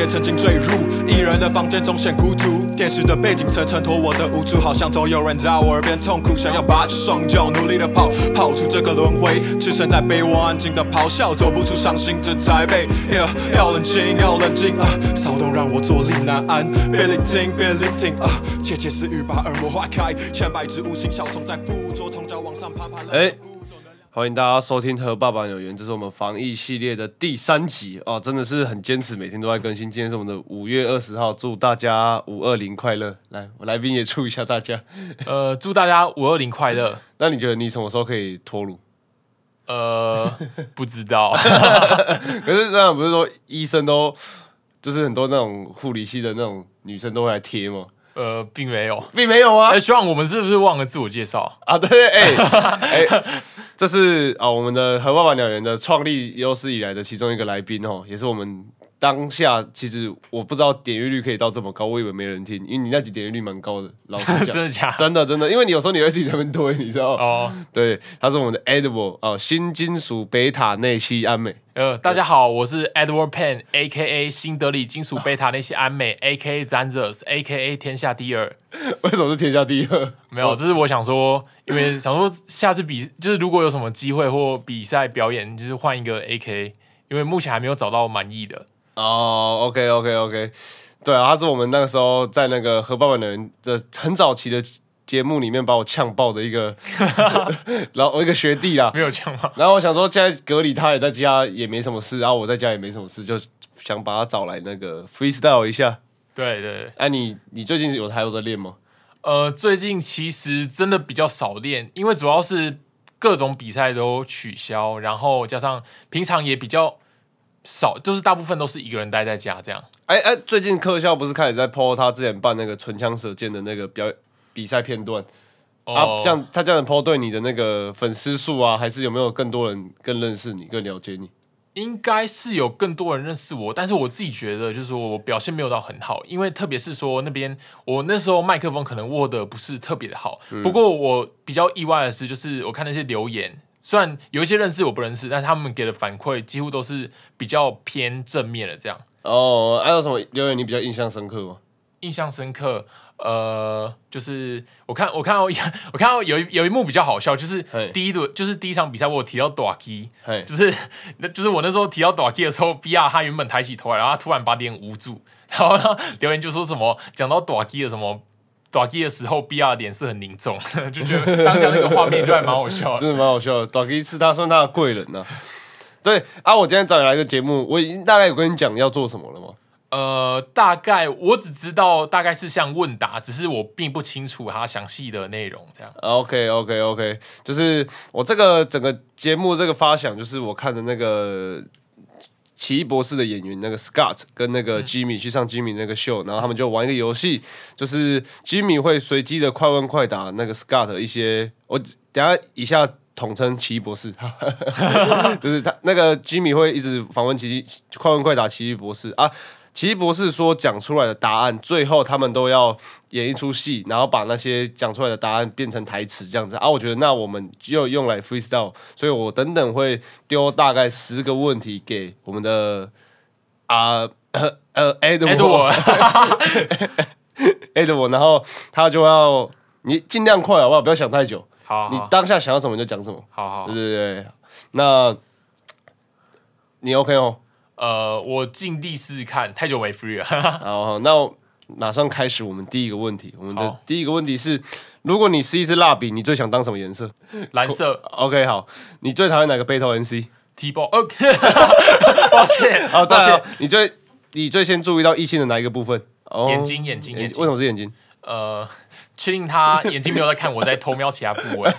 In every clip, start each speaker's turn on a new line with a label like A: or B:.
A: 也曾经坠入一人的房间中显孤独，电视的背景层衬托我的无助，好像总有人在我耳边痛苦，想要拔起双脚努力的跑，跑出这个轮回，置身在被窝安静的咆哮，走不出伤心这台北。Yeah，要冷静，要冷静啊，骚动让我坐立难安，别聆听，别聆听啊，窃窃私语把耳膜划开，千百只无形小虫在附着，从脚往上爬爬。
B: 哎欢迎大家收听《和爸爸有缘》，这是我们防疫系列的第三集哦，真的是很坚持，每天都在更新。今天是我们的五月二十号，祝大家五二零快乐！来，我来宾也祝一下大家。
C: 呃，祝大家五二零快乐。
B: 那你觉得你什么时候可以脱乳？
C: 呃，不知道，
B: 可是那不是说医生都就是很多那种护理系的那种女生都会来贴吗？
C: 呃，并没有。
B: 并没有啊
C: 哎，！希望我们是不是忘了自我介绍？
B: 啊，对对，哎、哎、这是啊、我们的和爸爸鸟园的创立有史以来的其中一个来宾哦，也是我们当下其实我不知道点阅率可以到这么高，我以为没人听，因为你那集点阅率蛮高的，老实讲，
C: 真的假的？
B: 真的真的，因为你有时候你会自己在那边推，你知道？
C: 哦，
B: 对，他是我们的 Edible 哦，新金属贝塔内西安美，
C: 呃，大家好，我是 Edward Pen，A.K.A. 新德里金属贝塔那些安美，A.K.A. Zanzers，A.K.A. 天下第二。
B: 为什么是天下第二？
C: 没有，这是我想说，因为想说下次比，就是如果有什么机会或比赛表演，就是换一个 A.K.A. 因为目前还没有找到满意的。
B: 哦，OK OK OK，对啊，他是我们那个时候在那个和爸爸的人的很早期的节目里面把我呛爆的一个，然后我一个学弟啦。
C: 没有这样吗？
B: 然后我想说，现在隔离他也在家也没什么事，然后我在家也没什么事，就想把他找来那个 freestyle 一下。
C: 对对对。
B: 哎、你你最近有还有在练吗？
C: 呃，最近其实真的比较少练，因为主要是各种比赛都取消，然后加上平常也比较少，就是大部分都是一个人待在家这样。
B: 哎、哎、最近科校不是开始在 PO 他之前办那个唇枪舌剑的那个表比赛片段、
C: 哦
B: 啊？这样他这样 PO 对你的那个粉丝数啊，还是有没有更多人更认识你、更了解你？
C: 应该是有更多人认识我，但是我自己觉得就是说我表现没有到很好，因为特别是说那边我那时候麦克风可能握的不是特别的好。不过我比较意外的是，就是我看那些留言，虽然有一些认识我不认识，但是他们给的反馈几乎都是比较偏正面的这样。
B: 哦，还有什么留言你比较印象深刻吗？
C: 印象深刻，呃，就是我看我看到我看到有一有一幕比较好笑，就是第一轮就是第一场比赛我有提到短 key，
B: 嘿，
C: 就是那就是我那时候提到短 key 的时候，B R 他原本抬起头来，然后他突然把脸捂住，然后呢留言就说什么讲到短 key 的什么。短 key 的时候，B R 脸是很凝重，就觉得当下那个画面就还蛮好笑的。
B: 真的蛮好笑的。短 K 是他算他的贵人呐、对啊，我今天找你来个节目，我已经大概有跟你讲要做什么了吗？
C: 呃，大概我只知道大概是像问答，只是我并不清楚它详细的内容这样。
B: OK OK OK，就是我这个整个节目这个发想，就是我看的那个奇异博士的演员那个 Scott 跟那个 Jimmy 去上 Jimmy 那个秀，然后他们就玩一个游戏，就是 Jimmy 会随机的快问快答那个 Scott 一些，我等下以下统称奇异博士，就是他那个 Jimmy 会一直访问奇异快问快答奇异博士啊。奇异博士说讲出来的答案，最后他们都要演一出戏，然后把那些讲出来的答案变成台词这样子啊。我觉得那我们就用来 freestyle，所以我等等会丢大概十个问题给我们的啊呃呃 Edward
C: Edward
B: 然后他就要你尽量快好不好？不要想太久，
C: 好好
B: 你当下想要什么就讲什么。
C: 好好
B: 对，对对，那你 OK 哦？
C: 呃，我尽力试试看，太久没 free 了。
B: 好好，那我马上开始我们第一个问题。我们的第一个问题是：如果你是一支蜡笔，你最想当什么颜色
C: 蓝色
B: ？OK，好，你最讨厌哪个 battle
C: NC？T 包，呃，抱歉，
B: 好，再
C: 歉，
B: 你最你最先注意到异性的哪一个部分？哦
C: 眼睛，眼睛，眼睛
B: 为什么是眼睛？
C: 呃，确定他眼睛没有在看我，在偷瞄其他部位。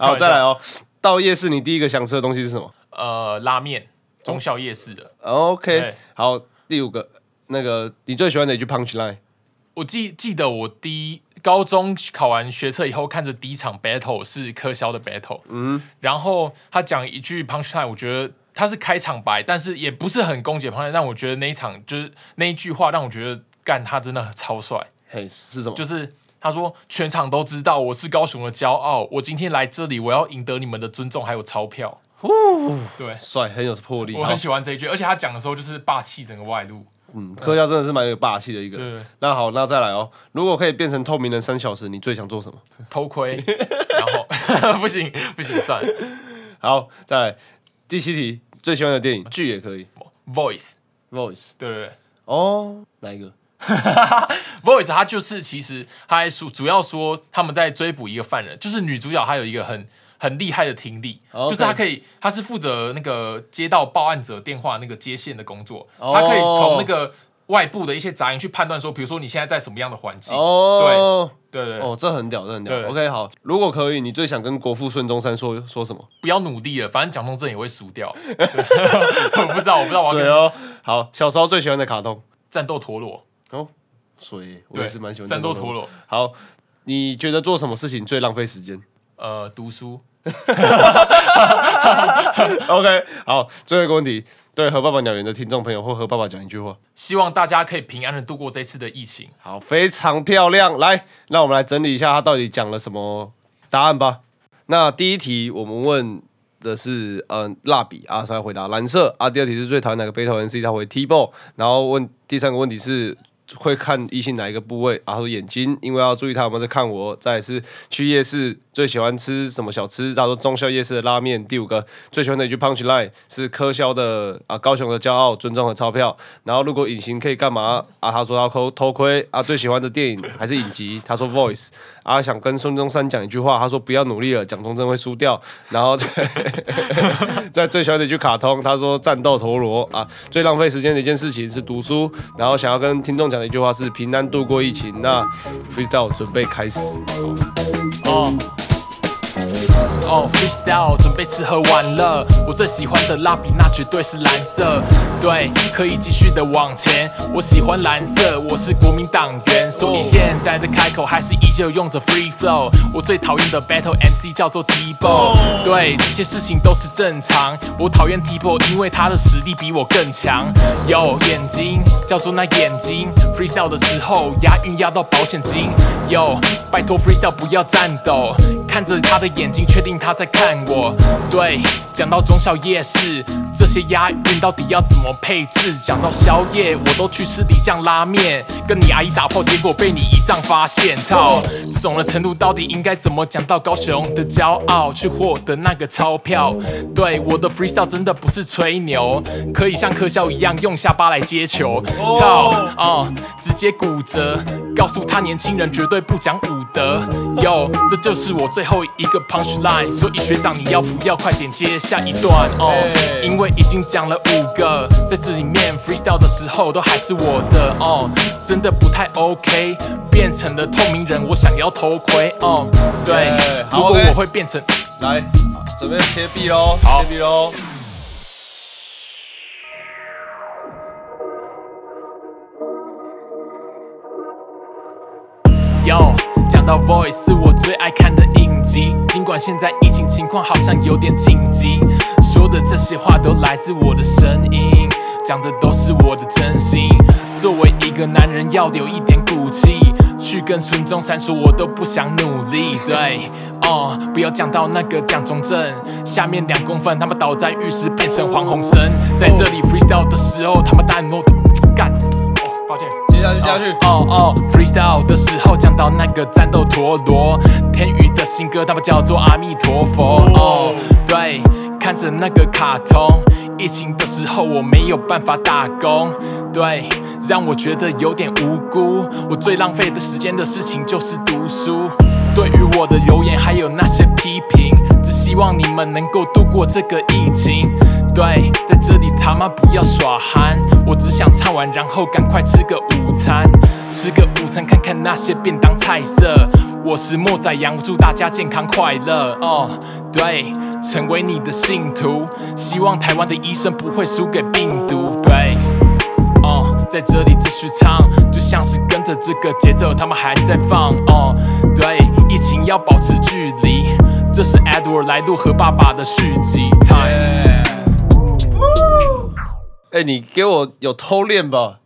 B: 好，再来。哦。到夜市，你第一个想吃的东西是什么
C: 呃，拉面，中校夜市的。
B: ？OK，好，第五个，那个你最喜欢哪句 punch line？
C: 我记记得我第一高中考完学测以后，看着第一场 battle 是柯肖的 battle，嗯，然后他讲一句 punch line，我觉得他是开场白，但是也不是很攻击的 punch line，但我觉得那一场就是那一句话让我觉得干他真的超帅，
B: 嘿，是什么？
C: 就是他说全场都知道我是高雄的骄傲，我今天来这里，我要赢得你们的尊重还有钞票。对，
B: 帅，很有魄力。
C: 我很喜欢这一句，而且他讲的时候就是霸气整个外露。
B: 嗯，柯教真的是蛮有霸气的一个人。
C: 对
B: 那好，那再来哦，如果可以变成透明人三小时，你最想做什么？
C: 偷窥，然后 不行不行，算了
B: 好，再来第七题，最喜欢的电影剧也可以，voice，，Voice
C: 对对对。
B: 哦，哪一个
C: ？Voice 它就是其实它还主主要说他们在追捕一个犯人，就是女主角她有一个很很厉害的听力就是他可以他是负责那个接到报案者电话那个接线的工作，
B: 哦。
C: 她可以从那个外部的一些杂音去判断说，比如说你现在在什么样的环境，
B: 哦，
C: 对对对，
B: 哦，这很屌，这很屌。OK，好，如果可以，你最想跟国父孙中山说说什么？
C: 不要努力了，反正蒋中正也会输掉。我不知道，我不知道我要跟
B: 水哦，好，小时候最喜欢的卡通？
C: 战斗陀螺，
B: 哦，水，我
C: 对，
B: 也是蛮喜欢
C: 战斗
B: 陀
C: 陀。螺，
B: 好，你觉得做什么事情最浪费时间？
C: 呃，读书。
B: OK，好，最后一个问题，对和爸爸鸟园的听众朋友或和爸爸讲一句话。
C: 希望大家可以平安的度过这次的疫情。
B: 好，非常漂亮。来，那我们来整理一下他到底讲了什么答案吧。那第一题我们问的是，嗯、蜡笔啊，他回答蓝色啊。第二题是最讨厌哪个北投 NC，他回 T ball。然后问第三个问题是会看异性哪一个部位，然后眼睛，因为要注意他有没有在看我。再是去夜市最喜欢吃什么小吃，他说中宵夜市的拉面。第五个最喜欢的一句 punch line 是科肖的啊，高雄的骄傲，尊重和钞票。然后如果隐形可以干嘛啊？他说要偷偷窥啊。最喜欢的电影还是影集，他说 Voice 啊，想跟孙中山讲一句话，他说不要努力了，蒋中正会输掉。然后在 在最喜欢的一句卡通，他说战斗陀螺啊，最浪费时间的一件事情是读书。然后想要跟听众讲的一句话是平安度过疫情。那 freestyle 准备开始。
C: 哦哦，freestyle 准备吃喝玩乐，我最喜欢的蜡笔那绝对是蓝色，对，可以继续的往前。我喜欢蓝色，我是国民党员，所以现在的开口还是依旧用着 free flow。我最讨厌的 battle MC 叫做 T-Bo，对，这些事情都是正常。我讨厌 T-Bo，因为他的实力比我更强。有眼睛叫做那眼睛，freestyle 的时候押韵押到保险金。有，拜托 freestyle 不要颤抖，看着他的眼睛，确定他在看我。对，讲到中小夜市，这些押韵到底要怎么配置？讲到宵夜，我都去吃李酱拉面，跟你阿姨打炮，结果被你姨丈发现。操，这种的程度到底应该怎么讲到高雄的骄傲，去获得那个钞票？对，我的 freestyle 真的不是吹牛，可以像科校一样用下巴来接球。操，啊，直接骨折，告诉他年轻人绝对不讲武德。哟，这就是我最后一个 punch line，所以学长你要不要快点接下一段？哦，因为已经讲了五个，在这里面 freestyle 的时候都还是我的。哦，真的不太 OK，变成了透明人，我想要头盔。哦，对如果我会变成。
B: 来，准备切币喽，
C: 好
B: 切币喽。
C: 哟，讲到 Voice 是我最爱看的影集，尽管现在疫情情况好像有点紧急，说的这些话都来自我的声音，讲的都是我的真心。作为一个男人，要有一点骨气，去跟孙中山说，我都不想努力。对，哦，不要讲到那个蒋中正，下面两公分，他们倒在浴室变成黄鸿升，在这里 freestyle 的时候，他们弹我干，哦，抱歉。
B: 下去，下去。
C: 哦哦，freestyle 的时候讲到那个战斗陀螺，天宇的新歌，他们叫做阿弥陀佛。哦，对，看着那个卡通，疫情的时候我没有办法打工，对，让我觉得有点无辜。我最浪费的时间的事情就是读书。对于我的留言还有那些批评，只希望你们能够度过这个疫情。对，在这里他妈不要耍憨，我只想唱完，然后赶快吃个午餐，吃个午餐，看看那些便当菜色。我是莫仔羊，祝大家健康快乐哦。对，成为你的信徒，希望台湾的医生不会输给病毒。对。哦，在这里继续唱，就像是跟着这个节奏，他们还在放。哦，对，疫情要保持距离，这是 Edward 来录和爸爸的续集。Time，
B: 哎、你给我有偷练吧？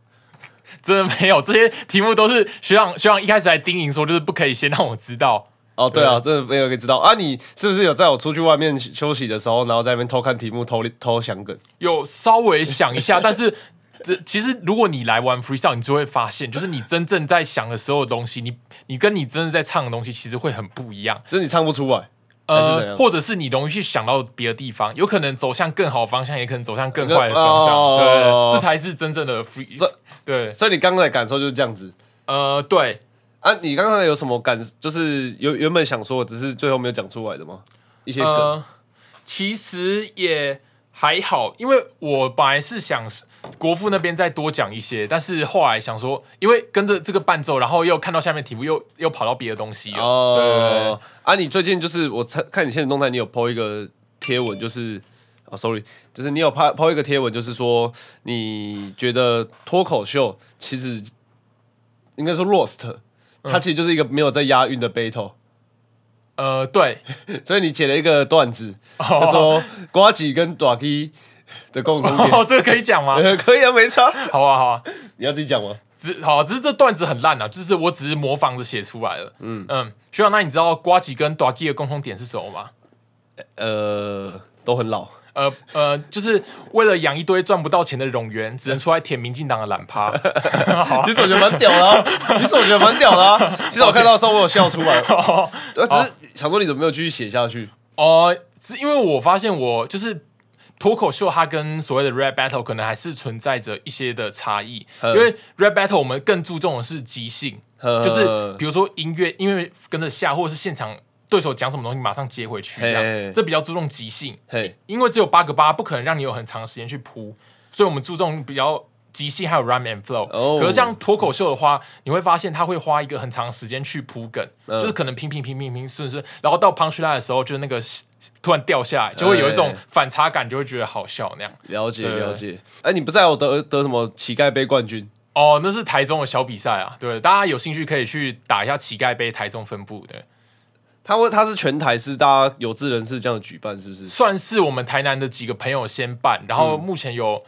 C: 真的没有，这些题目都是学长学长一开始还叮咛说，就是不可以先让我知道。
B: 哦，对啊，真的没有人知道啊！你是不是有在我出去外面休息的时候，然后在那边偷看题目、偷偷想梗？
C: 有稍微想一下，但是这其实如果你来玩 freestyle，你就会发现，就是你真正在想的所有东西，你你跟你真正在唱的东西，其实会很不一样。
B: 只是你唱不出来，
C: 呃，或者是你容易去想到别的地方，有可能走向更好的方向，也可能走向更坏的方向。
B: 哦
C: 对，这才是真正的 free。对，
B: 所以你刚才的感受就是这样子
C: 呃，对，
B: 啊？你刚才有什么感？就是有原本想说，只是最后没有讲出来的吗？一些梗，
C: 呃，其实也还好，因为我本来是想国父那边再多讲一些，但是后来想说，因为跟着这个伴奏，然后又看到下面题目，又又跑到别的东西了。对对对
B: 哦，啊，你最近就是我看看你现实动态，你有 PO 一个贴文，就是哦，sorry，就是你有拍 PO 一个贴文，就是说你觉得脱口秀其实应该说 roast，它其实就是一个没有在押韵的 battle，
C: 呃，对，
B: 所以你写了一个段子，就说瓜吉跟短 K 的共同点。
C: 哦，这个可以讲吗？
B: 呃可以啊，没差。
C: 好啊，好啊。
B: 你要自己讲吗？
C: 只好，只是这段子很烂啊，就是我只是模仿着写出来了。嗯嗯，学长，那你知道瓜吉跟 a g 的共同点是什么吗？
B: 呃，都很老。
C: 呃呃，就是为了养一堆赚不到钱的冗员，只能出来舔民进党的懒趴。
B: 其实我觉得蛮屌的、啊，其实我觉得蛮屌的、啊。其实我看到的时候，我有笑出来。对，只是想说你怎么没有继续写下去？
C: 哦，是因为我发现我就是脱口秀，它跟所谓的 rap battle 可能还是存在着一些的差异。因为 rap battle 我们更注重的是即兴，就是比如说音乐，因为跟着下，或者是现场对手讲什么东西，马上接回去，这
B: 嘿
C: 样这比较注重即兴。
B: 嘿，
C: 因为只有八个八，不可能让你有很长的时间去铺，所以我们注重比较即兴，还有 rhyme and flow。
B: 哦
C: 可是像脱口秀的话，你会发现他会花一个很长的时间去铺梗，
B: 嗯
C: 就是可能拼拼拼拼拼顺顺，然后到 punch line 的时候，就那个突然掉下来，就会有一种
B: 哎
C: 反差感，就会觉得好笑那样。
B: 了解
C: 对
B: 了解。哎，你不是还有得得什么乞丐杯冠军？
C: 哦，那是台中的小比赛啊，对，大家有兴趣可以去打一下乞丐杯台中分部的，
B: 他会他是全台是大家有志人士这样举办，是不是？
C: 算是我们台南的几个朋友先办，然后目前有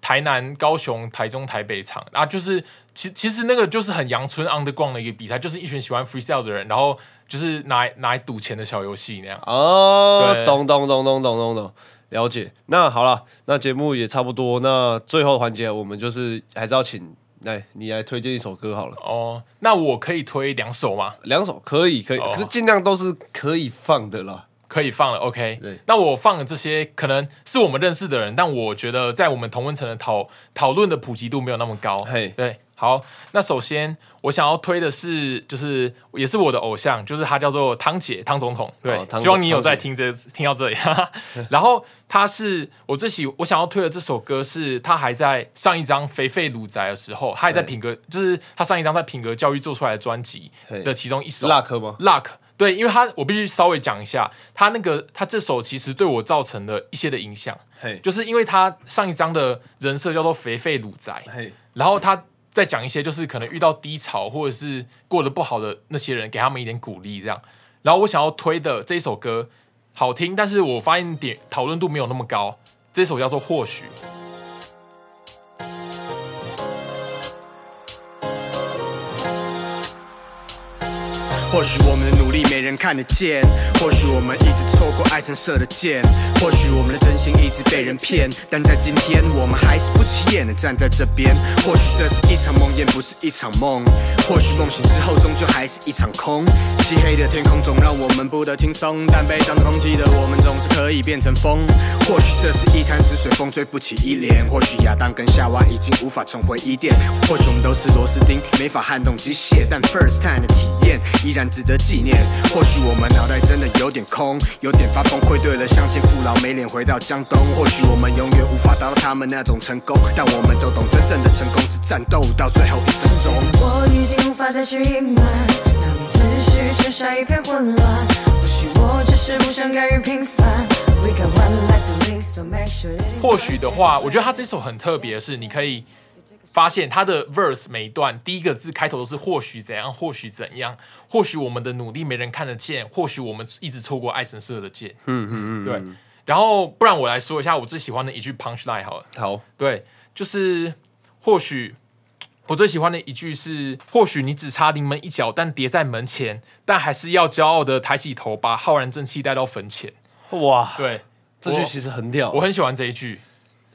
C: 台南、高雄、台中、台北场啊，就是其其实那个就是很阳春 underground 的一个比赛，就是一群喜欢 freestyle 的人，然后就是拿来拿来赌钱的小游戏那样。
B: 哦，
C: 对
B: 懂懂懂懂懂懂懂，了解。那好了，那节目也差不多，那最后环节我们就是还是要请来你来推荐一首歌好了，
C: 哦，那我可以推两首吗？
B: 两首可以可以，
C: 哦
B: 可是尽量都是可以放的啦。
C: 可以放了，OK。
B: 对
C: 那我放的这些可能是我们认识的人，但我觉得在我们同温层的讨讨论的普及度没有那么高。
B: 嘿
C: 对，好，那首先我想要推的是，就是也是我的偶像，就是他叫做汤姐汤总统。对，
B: 哦
C: 希望你有在听这听到这里。哈 哈然后他是我最喜我想要推的这首歌是他还在上一张肥肥鲁宅的时候，他还在品格，就是他上一张在品格教育做出来的专辑的其中一首。
B: Luck 吗
C: ？Luck，对，因为他我必须稍微讲一下，他那个他这首其实对我造成了一些的影响，
B: 嘿，
C: 就是因为他上一张的人设叫做肥肥鲁宅，
B: 嘿，
C: 然后他再讲一些就是可能遇到低潮或者是过得不好的那些人，给他们一点鼓励这样。然后我想要推的这一首歌好听，但是我发现点讨论度没有那么高，这首叫做或许。
D: 或许我们的努力没人看得见，或许我们一直错过爱神射的箭，或许我们的真心一直被人骗，但在今天我们还是不起眼的站在这边。或许这是一场梦魇，不是一场梦。或许梦醒之后终究还是一场空。漆黑的天空总让我们不得轻松，但被当空气的我们总是可以变成风。或许这是一潭死水，风吹不起依莲。或许亚当跟夏娃已经无法重回伊甸。或许我们都是螺丝钉，没法撼动机械，但 first time 的体验依然值得纪念。或许我们脑袋真的有点空，有点发疯，愧对了乡亲父老，没脸回到江东。或许我们永远无法达到他们那种成功，但我们都懂真正的成功是战斗到最后一分钟。
E: 我已经无法再去隐瞒，当思绪剩下一片混乱。或许我只是不想甘于平凡。Make sure
C: 或许的话，我觉得他这首很特别的是，你可以发现他的 verse 每一段第一个字开头都是或许怎样，或许怎样，或许我们的努力没人看得见，或许我们一直错过爱神射的箭。嗯嗯嗯，对。然后不然我来说一下我最喜欢的一句 punch line 好了。
B: 好，
C: 对，就是或许我最喜欢的一句是：或许你只差临门一脚，但跌在门前，但还是要骄傲的抬起头，把浩然正气带到坟前。
B: 哇，
C: 对，我
B: 这句其实很屌，
C: 我很喜欢这一句。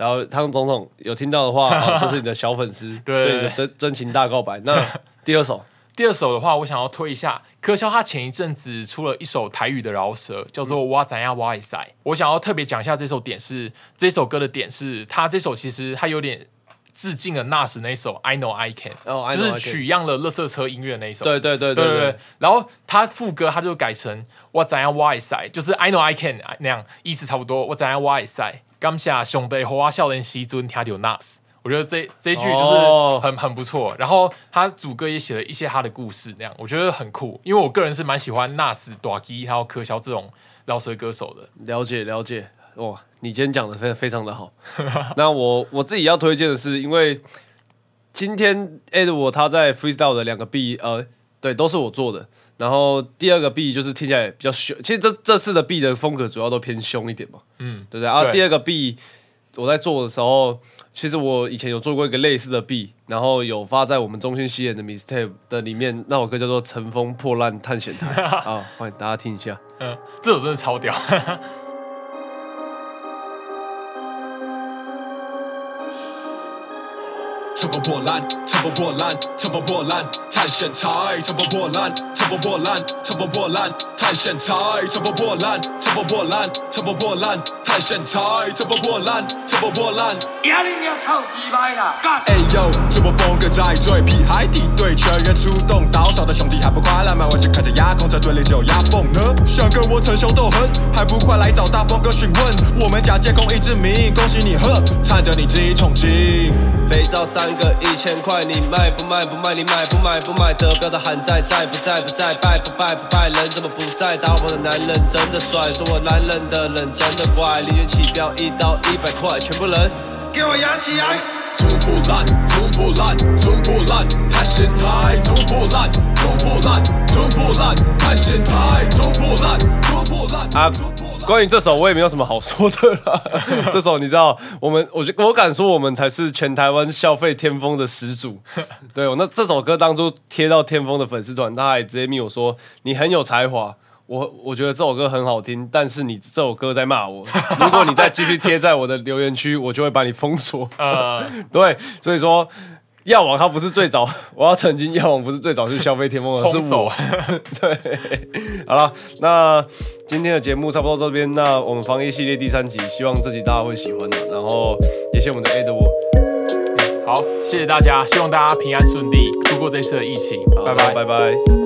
B: 然后汤总统有听到的话，哦这是你的小粉丝，
C: 对
B: 对你的真真情大告白。那 第二首，
C: 第二首的话，我想要推一下柯肖，他前一阵子出了一首台语的饶舌，叫做《哇怎样哇一塞》。我想要特别讲一下这首点是，这首歌的点是，他这首其实他有点致敬了 Nas 那首《I Know I Can》，就是取样了乐色车音乐那一首。
B: 对对对对
C: 对然后他副歌他就改成我怎样哇一塞，就是 I know I can 那样，意思差不多。我怎样哇一塞，感谢上帝和我少年时尊听到 Nas。我觉得这这一句就是
B: 哦
C: 很很不错，然后他主歌也写了一些他的故事，那样我觉得很酷，因为我个人是蛮喜欢 Nas、短基还有柯肖这种饶舌歌手的。
B: 了解了解，哇，你今天讲的非非常的好。那我我自己要推荐的是，因为今天 Ed 我他在 Freestyle 的两个 B，呃，对，都是我做的。然后第二个 B 就是听起来比较凶，其实这这次的 B 的风格主要都偏凶一点嘛，
C: 嗯，
B: 对不对？然
C: 后
B: 第二个 B 我在做的时候，其实我以前有做过一个类似的 B，然后有发在我们中心西演的 Mistake 的里面，那首歌叫做《乘风破浪探险台》啊，欢迎大家听一下。
C: 嗯，这首真的超屌。
A: 乘风破浪，乘风破浪，乘风破浪，探险台，乘风破浪，乘风破浪，乘风破浪，探险台，乘风破浪，乘风破浪，乘风破浪，探险台，乘风破浪，乘风破浪。
F: 压力要超级掰啦，干！
A: 哎呦，这波风格在最屁海底对全员出动，岛上的兄弟还不快来买？我，就看着压空，在嘴里只有压缝呢。想跟我逞凶斗狠，还不快来找大风哥询问？我们假监控一之名，恭喜你呵，缠着你几桶金。
B: 肥皂三个一千块，你卖不卖？不卖你买不买？不买得标的喊在在不在不在？拜不拜不拜？人怎么不在？打我的男人真的帅，说我男人的人真的怪。零元起标一刀一百块，全部人
F: 给我压起来！
A: 冲破烂，冲破烂，冲破烂，探险台，冲破烂，冲破烂，冲破烂，探险台，冲破烂，冲破烂。
B: 啊
A: 冲破烂
B: 关于这首我也没有什么好说的啦。这首你知道，我们我觉我敢说我们才是全台湾消费天风的始祖。对，我那这首歌当初贴到天风的粉丝团，他还直接密我说你很有才华。我我觉得这首歌很好听，但是你这首歌在骂我。如果你再继续贴在我的留言区，我就会把你封锁。
C: 呃，
B: 对，所以说药王他不是最早，我要澄清，药王不是最早去消费天风的，是
C: 手
B: 我。对，好了，那今天的节目差不多到这边，那我们防疫系列第三集，希望这集大家会喜欢的，然后也谢谢我们的 A 的我，
C: 好，谢谢大家，希望大家平安顺利度过这次的疫情，
B: 好
C: 拜拜。
B: 拜拜。